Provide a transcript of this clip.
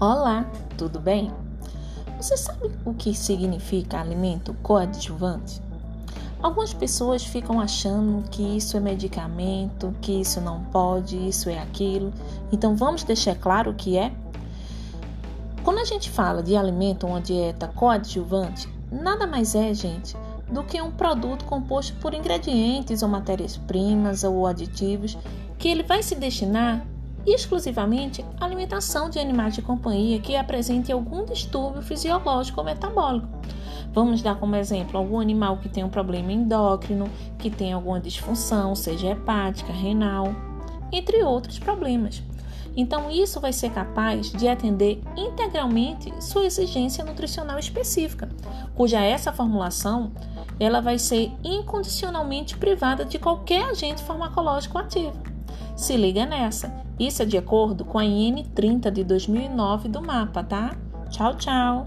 Olá, tudo bem? Você sabe o que significa alimento coadjuvante? Algumas pessoas ficam achando que isso é medicamento, que isso não pode, isso é aquilo. Então vamos deixar claro o que é? Quando a gente fala de alimento ou uma dieta coadjuvante, nada mais é, gente, do que um produto composto por ingredientes ou matérias-primas ou aditivos que ele vai se destinar exclusivamente alimentação de animais de companhia que apresentem algum distúrbio fisiológico ou metabólico. Vamos dar como exemplo algum animal que tem um problema endócrino, que tem alguma disfunção, seja hepática, renal, entre outros problemas. Então, isso vai ser capaz de atender integralmente sua exigência nutricional específica, cuja essa formulação ela vai ser incondicionalmente privada de qualquer agente farmacológico ativo. Se liga nessa. Isso é de acordo com a IN30 de 2009 do mapa, tá? Tchau, tchau.